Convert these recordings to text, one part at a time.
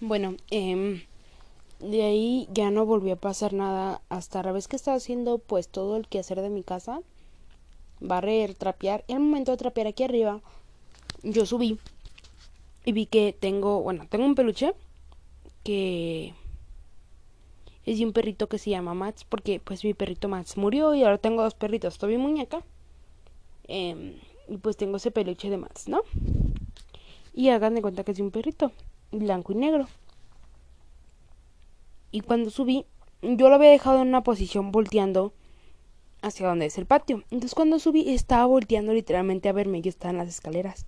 Bueno, eh, de ahí ya no volvió a pasar nada hasta la vez que estaba haciendo pues todo el quehacer de mi casa. Barrer, trapear. Y al momento de trapear aquí arriba, yo subí y vi que tengo, bueno, tengo un peluche que es de un perrito que se llama Max, porque pues mi perrito Max murió y ahora tengo dos perritos, Toby Muñeca. Eh, y pues tengo ese peluche de Max, ¿no? Y hagan de cuenta que es de un perrito, blanco y negro. Y cuando subí, yo lo había dejado en una posición volteando hacia donde es el patio. Entonces cuando subí estaba volteando literalmente a verme, yo estaba en las escaleras.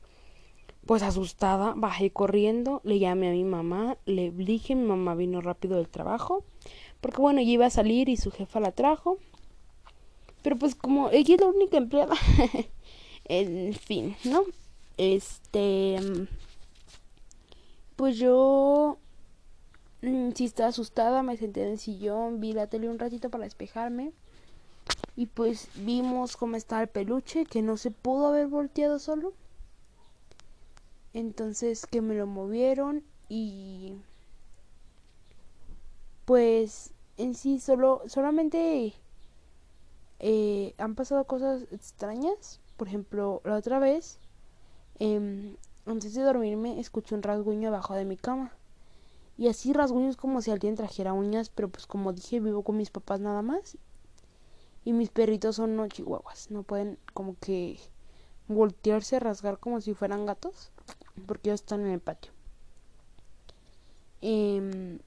Pues asustada, bajé corriendo, le llamé a mi mamá, le dije, mi mamá vino rápido del trabajo, porque bueno, yo iba a salir y su jefa la trajo. Pero pues como ella es la única empleada, en fin, ¿no? Este, pues yo Mm, sí estaba asustada, me senté en el sillón, vi la tele un ratito para despejarme. Y pues vimos cómo estaba el peluche, que no se pudo haber volteado solo. Entonces que me lo movieron y pues en sí solo solamente eh, han pasado cosas extrañas. Por ejemplo, la otra vez, eh, antes de dormirme, escuché un rasguño abajo de mi cama. Y así rasguños como si alguien trajera uñas, pero pues como dije, vivo con mis papás nada más. Y mis perritos son no chihuahuas, no pueden como que voltearse, rasgar como si fueran gatos, porque ellos están en el patio. Eh,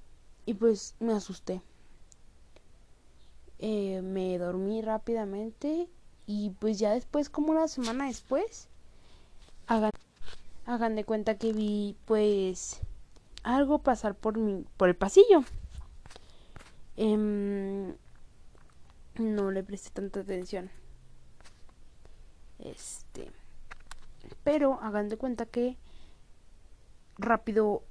y pues me asusté. Eh, me dormí rápidamente y pues ya después, como una semana después, hagan de cuenta que vi pues algo pasar por mi, por el pasillo. Eh, no le presté tanta atención. Este. Pero hagan de cuenta que rápido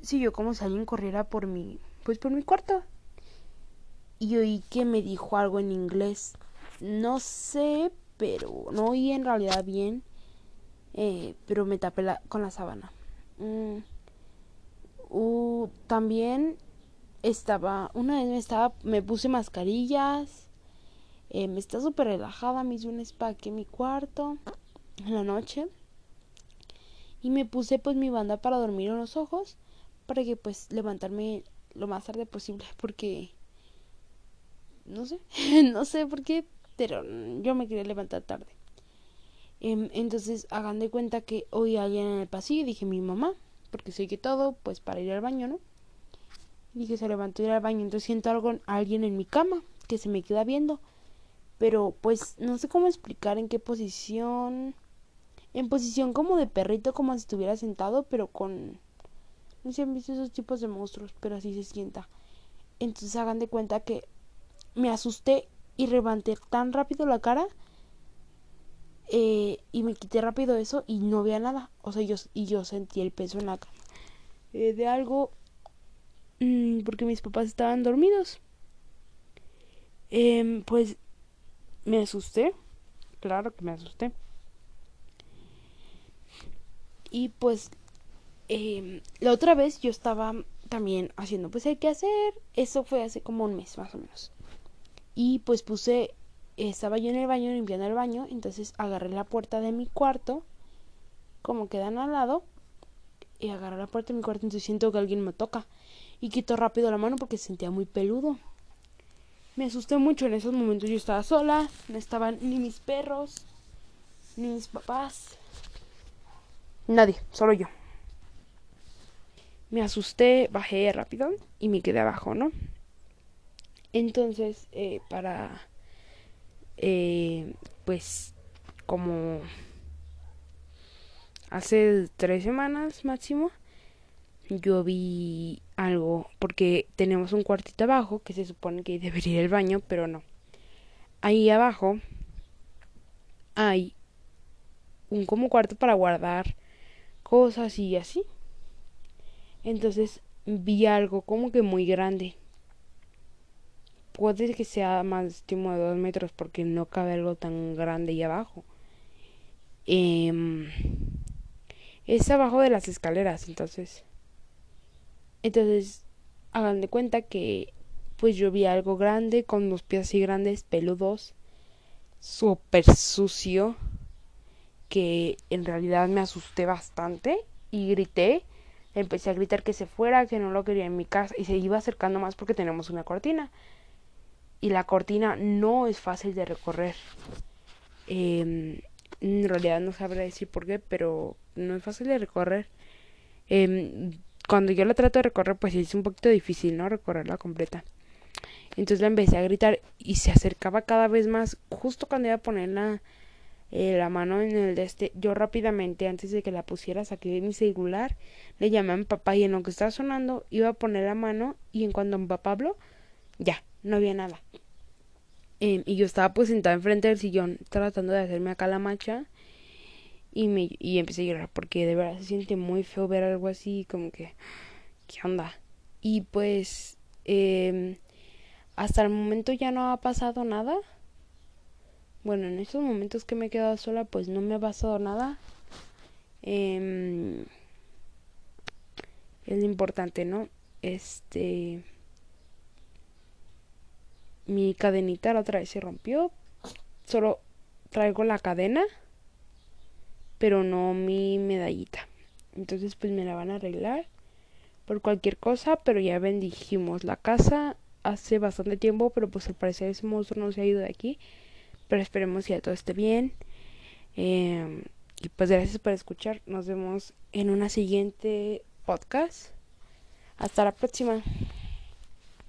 siguió como si alguien corriera por mi. Pues por mi cuarto. Y oí que me dijo algo en inglés. No sé, pero no oí en realidad bien. Eh, pero me tapé la, con la sábana. Mm. Uh, también estaba, una vez me estaba, me puse mascarillas, eh, me estaba súper relajada, me hice un spa aquí en mi cuarto en la noche y me puse pues mi banda para dormir en los ojos para que pues levantarme lo más tarde posible porque no sé, no sé por qué, pero yo me quería levantar tarde. Eh, entonces hagan de cuenta que hoy alguien en el pasillo dije mi mamá porque sé que todo, pues para ir al baño, ¿no? Y dije, se levantó a ir al baño, entonces siento algo, alguien en mi cama que se me queda viendo. Pero pues no sé cómo explicar en qué posición. En posición como de perrito, como si estuviera sentado, pero con... No sé han visto esos tipos de monstruos, pero así se sienta. Entonces hagan de cuenta que me asusté y levanté tan rápido la cara eh, y me quité rápido eso y no veía nada. O sea, yo, y yo sentí el peso en la cama. Eh, de algo. Mmm, porque mis papás estaban dormidos. Eh, pues me asusté. Claro que me asusté. Y pues eh, la otra vez yo estaba también haciendo pues hay que hacer. Eso fue hace como un mes más o menos. Y pues puse estaba yo en el baño limpiando el baño, entonces agarré la puerta de mi cuarto, como quedan al lado, y agarré la puerta de mi cuarto, entonces siento que alguien me toca. Y quito rápido la mano porque se sentía muy peludo. Me asusté mucho en esos momentos. Yo estaba sola, no estaban ni mis perros, ni mis papás. Nadie, solo yo. Me asusté, bajé rápido y me quedé abajo, ¿no? Entonces, eh, para eh, pues como hace tres semanas máximo yo vi algo porque tenemos un cuartito abajo que se supone que debería ir el baño pero no. Ahí abajo hay un como cuarto para guardar cosas y así. Entonces vi algo como que muy grande puede que sea más de dos metros porque no cabe algo tan grande ahí abajo. Eh, es abajo de las escaleras, entonces. Entonces, hagan de cuenta que pues yo vi algo grande, con los pies así grandes, peludos, súper sucio, que en realidad me asusté bastante y grité. Empecé a gritar que se fuera, que no lo quería en mi casa y se iba acercando más porque tenemos una cortina. Y la cortina no es fácil de recorrer. Eh, en realidad no sabré decir por qué, pero no es fácil de recorrer. Eh, cuando yo la trato de recorrer, pues es un poquito difícil, ¿no? Recorrerla completa. Entonces la empecé a gritar y se acercaba cada vez más. Justo cuando iba a poner la, eh, la mano en el de este, yo rápidamente, antes de que la pusiera, saqué mi celular, le llamé a mi papá y en lo que estaba sonando, iba a poner la mano y en cuanto mi papá habló, ya, no había nada. Eh, y yo estaba pues sentada enfrente del sillón tratando de hacerme acá la macha y me y empecé a llorar porque de verdad se siente muy feo ver algo así como que qué onda y pues eh, hasta el momento ya no ha pasado nada. Bueno en estos momentos que me he quedado sola pues no me ha pasado nada. Eh, es lo importante no este mi cadenita la otra vez se rompió. Solo traigo la cadena, pero no mi medallita. Entonces pues me la van a arreglar por cualquier cosa, pero ya bendijimos la casa hace bastante tiempo, pero pues al parecer ese monstruo no se ha ido de aquí. Pero esperemos que ya todo esté bien. Eh, y pues gracias por escuchar. Nos vemos en una siguiente podcast. Hasta la próxima.